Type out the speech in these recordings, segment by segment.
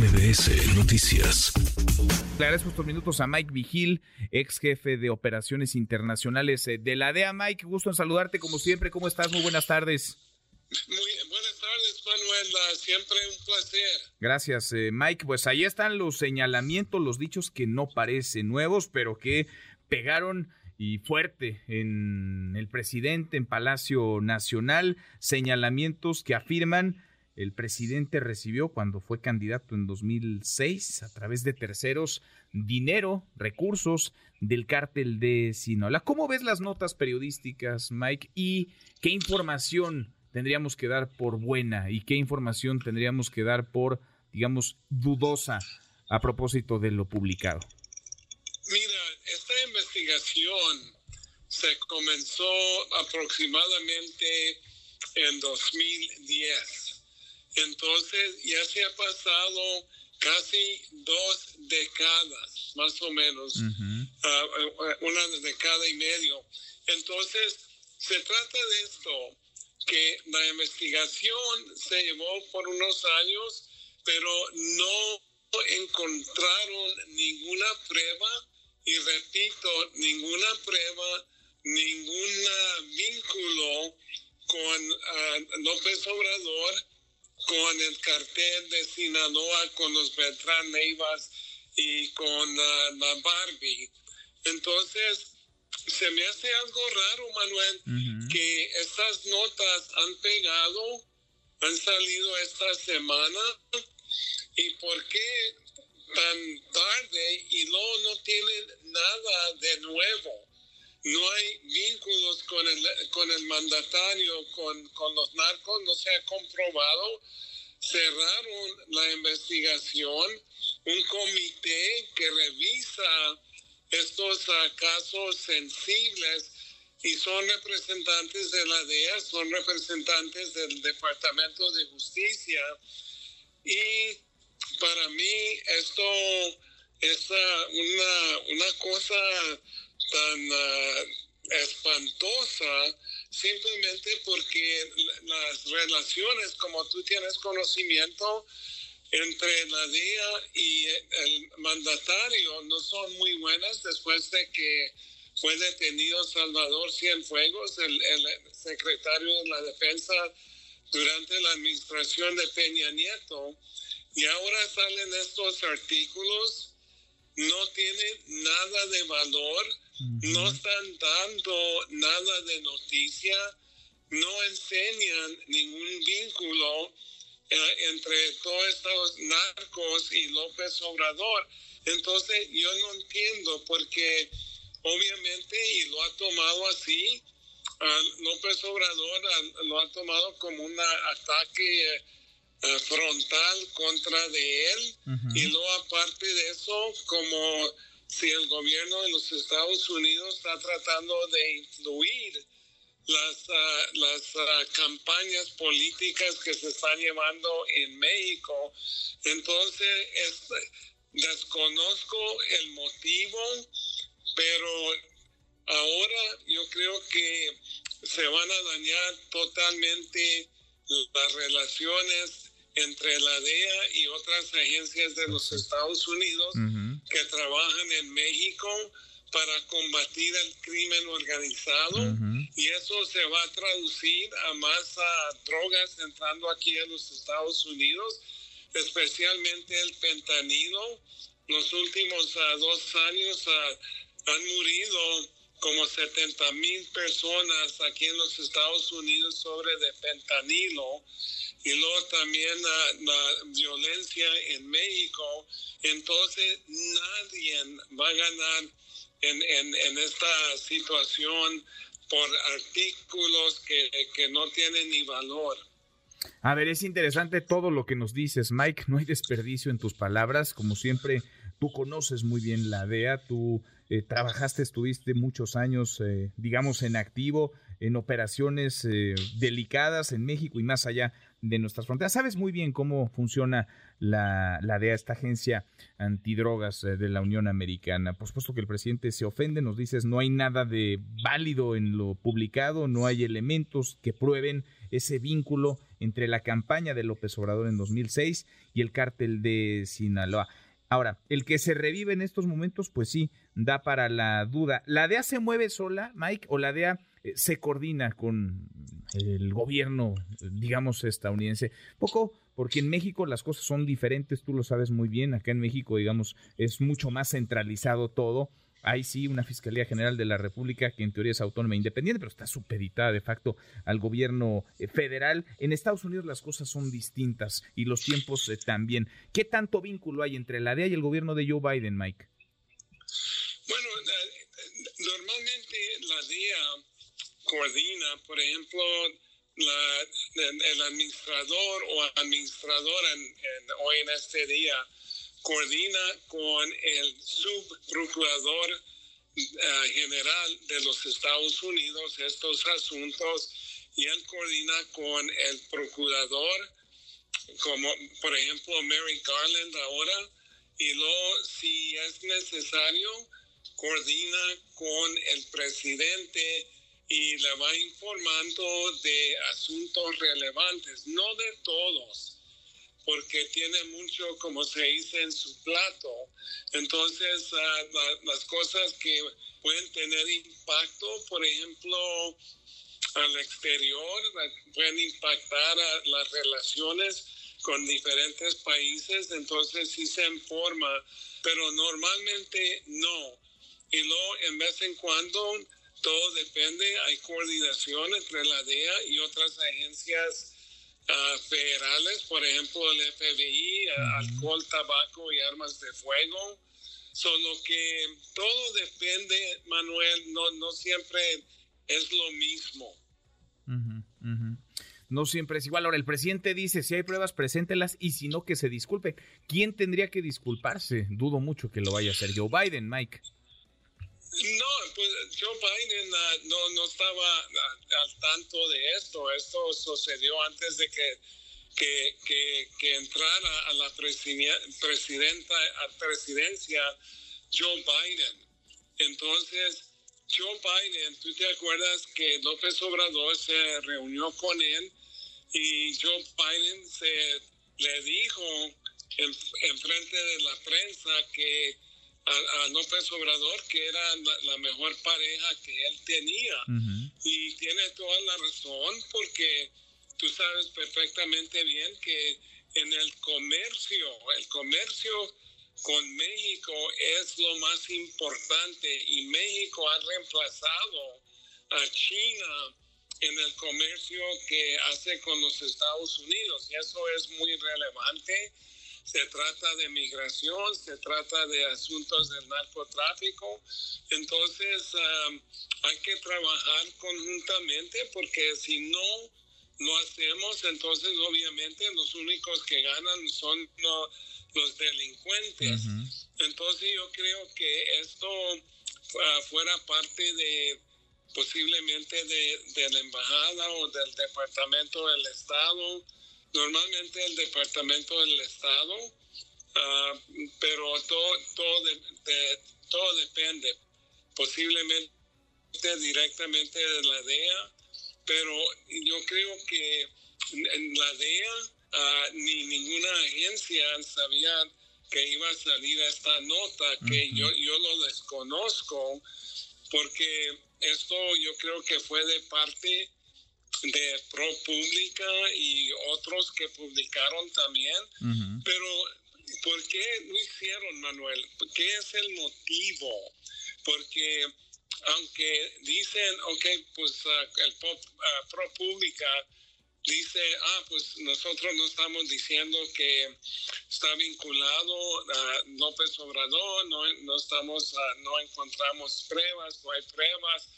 MBS Noticias. Le agradezco estos minutos a Mike Vigil, ex jefe de operaciones internacionales eh, de la DEA. Mike, gusto en saludarte como siempre. ¿Cómo estás? Muy buenas tardes. Muy buenas tardes, Manuel. Siempre un placer. Gracias, eh, Mike. Pues ahí están los señalamientos, los dichos que no parecen nuevos, pero que pegaron y fuerte en el presidente en Palacio Nacional. Señalamientos que afirman el presidente recibió cuando fue candidato en 2006 a través de terceros dinero, recursos del cártel de Sinaloa. ¿Cómo ves las notas periodísticas, Mike? ¿Y qué información tendríamos que dar por buena y qué información tendríamos que dar por, digamos, dudosa a propósito de lo publicado? Mira, esta investigación se comenzó aproximadamente en 2010 entonces ya se ha pasado casi dos décadas, más o menos, ah, eh, una década y medio. Entonces, se trata de esto, que la investigación se llevó por unos años, pero no encontraron ninguna prueba, y repito, ninguna prueba, ningún vínculo con ah, López Obrador con el cartel de Sinaloa, con los Beltrán Neivas y con uh, la Barbie. Entonces, se me hace algo raro, Manuel, que estas notas han pegado, han salido esta semana, y por qué tan tarde y luego no tienen nada de nuevo no hay vínculos con el, con el mandatario, con, con los narcos, no se ha comprobado. Cerraron la investigación, un comité que revisa estos casos sensibles y son representantes de la DEA, son representantes del Departamento de Justicia. Y para mí esto es una, una cosa tan uh, espantosa simplemente porque las relaciones, como tú tienes conocimiento, entre la DEA y el mandatario no son muy buenas después de que fue detenido Salvador Cienfuegos, el, el secretario de la Defensa durante la administración de Peña Nieto. Y ahora salen estos artículos, no tienen nada de valor no están dando nada de noticia, no enseñan ningún vínculo eh, entre todos estos narcos y López Obrador. Entonces yo no entiendo porque obviamente y lo ha tomado así, López Obrador lo ha tomado como un ataque eh, frontal contra de él y luego aparte de eso como si el gobierno de los Estados Unidos está tratando de influir las, ah, las ah, campañas políticas que se están llevando en México. Entonces, desconozco el motivo, pero ahora yo creo que se van a dañar totalmente las relaciones entre la DEA y otras agencias de los Estados Unidos que trabajan en México para combatir el crimen organizado. Y eso se va a traducir a más drogas entrando aquí en los Estados Unidos, especialmente el pentanilo. Los últimos dos años han murido como 70 mil personas aquí en los Estados Unidos sobre de pentanilo y luego también la, violencia en México. Entonces nadie va a ganar en, en, esta situación por artículos que, que no tienen ni valor. A ver, es interesante todo lo que nos dices, Mike. No hay desperdicio en tus palabras. Como siempre, tú conoces muy bien la DEA, tú eh, trabajaste, estuviste muchos años, eh, digamos, en activo, en operaciones eh, delicadas en México y más allá de nuestras fronteras. Sabes muy bien cómo funciona la, la esta agencia antidrogas de la Unión Americana. Por supuesto que el presidente se ofende, nos dices, no hay nada de válido en lo publicado, no hay elementos que prueben ese vínculo entre la campaña de López Obrador en 2006 y el cártel de Sinaloa. Ahora, el que se revive en estos momentos, pues sí, da para la duda. ¿La DEA se mueve sola, Mike, o la DEA eh, se coordina con el gobierno, digamos, estadounidense? Poco porque en México las cosas son diferentes, tú lo sabes muy bien, acá en México, digamos, es mucho más centralizado todo hay sí una Fiscalía General de la República que en teoría es autónoma e independiente, pero está supeditada de facto al gobierno eh, federal. En Estados Unidos las cosas son distintas y los tiempos eh, también. ¿Qué tanto vínculo hay entre la DEA y el gobierno de Joe Biden, Mike? Bueno, normalmente la DEA coordina, por ejemplo, el administrador o administradora hoy en este día coordina con el subprocurador uh, general de los Estados Unidos estos asuntos y él coordina con el procurador, como por ejemplo Mary Garland ahora, y luego si es necesario, coordina con el presidente y le va informando de asuntos relevantes, no de todos, porque tiene mucho, como se dice, en su plato. Entonces, ah, las cosas que pueden tener impacto, por ejemplo, al exterior, pueden impactar a las relaciones con diferentes países, entonces sí se informa, pero normalmente no. Y luego, en vez en cuando, todo depende, hay coordinación entre la DEA y otras agencias federales, por ejemplo el FBI, alcohol, tabaco y armas de fuego. Solo que todo depende, Manuel, no, no siempre es lo mismo. No siempre es igual. Ahora, el presidente dice, si hay pruebas, preséntelas y si no, que se disculpe. ¿Quién tendría que disculparse? Dudo mucho que lo vaya a hacer Joe Biden, Mike. No, pues Joe Biden ah, no, no estaba ah, al tanto de esto. Esto sucedió antes de que, que, que, entrara a la presidenta, presidencia Joe Biden. Entonces, Joe Biden, ¿tú te acuerdas que López Obrador se reunió con él y Joe Biden se le dijo en frente de la prensa que a, López Obrador, que era la, mejor pareja que él tenía. Y tiene toda la razón porque tú sabes perfectamente bien que en el comercio, el comercio con México es lo más importante y México ha reemplazado a China en el comercio que hace con los Estados Unidos y eso es muy relevante se trata de migración, se trata de asuntos del narcotráfico. Entonces hay que trabajar conjuntamente porque si no lo hacemos, entonces obviamente los únicos que ganan son los delincuentes. Entonces yo creo que esto uh, fuera parte de posiblemente de, de la embajada o del departamento del Estado normalmente el Departamento del Estado, ah, pero todo, todo, todo depende, posiblemente directamente de la DEA, pero yo creo que en la DEA ah, ni ninguna agencia sabía que iba a salir esta nota, que yo, yo lo desconozco, porque esto yo creo que fue de parte de ProPublica y otros que publicaron también. Pero, ¿por qué lo hicieron, Manuel? ¿Qué es el motivo? Porque aunque dicen, ok, pues uh, el uh, ProPublica dice, ah, pues nosotros no estamos diciendo que está vinculado a López Obrador, no, no estamos, uh, no encontramos pruebas, no hay pruebas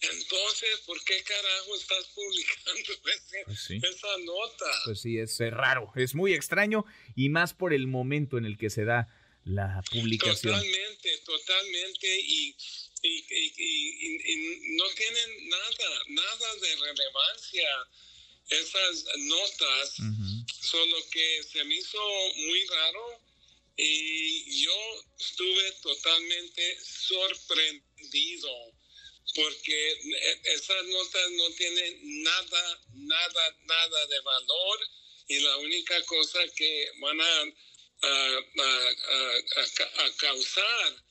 entonces, ¿por qué carajo estás publicando pues esa nota? Pues sí, es raro, es muy extraño y más por el momento en el que se da la publicación. Totalmente, totalmente y, no tienen nada, nada de relevancia esas notas, solo que se me hizo muy raro y yo estuve totalmente sorprendido porque eh, esas notas no tienen nada, nada, nada de valor y la única cosa que van a, a, causar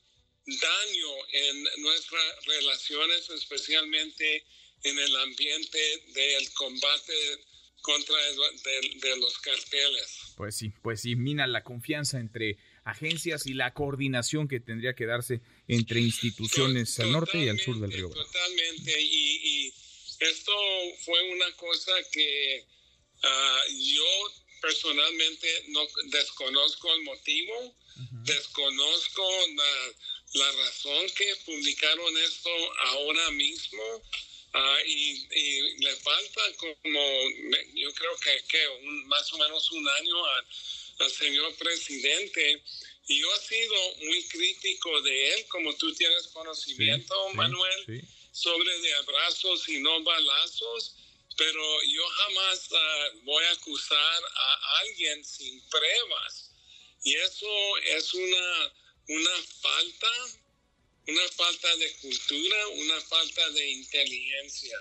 daño en nuestras relaciones, especialmente en el ambiente del combate contra de, los carteles. Pues sí, pues sí, mina la confianza entre agencias y la coordinación que tendría que darse entre instituciones al norte y al sur del río. Totalmente, y, esto fue una cosa que ah, yo personalmente no desconozco el motivo, desconozco la, la, razón que publicaron esto ahora mismo. Ah, y, le falta como, yo creo que, que más o menos un año al señor presidente. Y yo he sido muy crítico de él, como tú tienes conocimiento, Manuel, sobre de abrazos y no balazos, pero yo jamás ah, voy a acusar a alguien sin pruebas. Y eso es una, una falta una falta de cultura, una falta de inteligencia.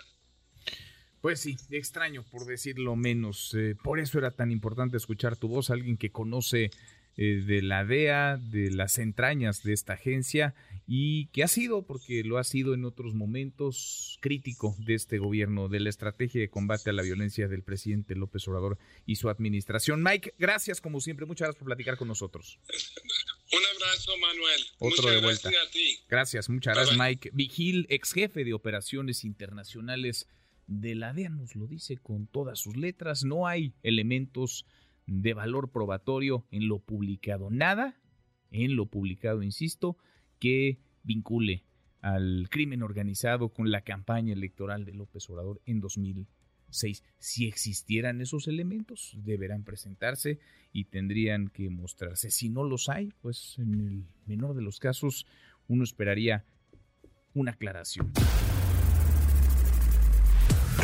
Pues sí, extraño por decirlo menos. Eh, por eso era tan importante escuchar tu voz, alguien que conoce eh, de la DEA, de las entrañas de esta agencia y que ha sido, porque lo ha sido en otros momentos, crítico de este gobierno, de la estrategia de combate a la violencia del presidente López Obrador y su administración. Mike, gracias como siempre, muchas gracias por platicar con nosotros. Un abrazo, Manuel. Otro de vuelta. Gracias, a ti. gracias muchas gracias, Mike. Vigil, ex jefe de operaciones internacionales de la DEA, nos lo dice con todas sus letras. No hay elementos de valor probatorio en lo publicado. Nada en lo publicado, insisto, que vincule al crimen organizado con la campaña electoral de López Obrador en 2006. Si existieran esos elementos, deberán presentarse y tendrían que mostrarse. Si no los hay, pues en el menor de los casos uno esperaría una aclaración.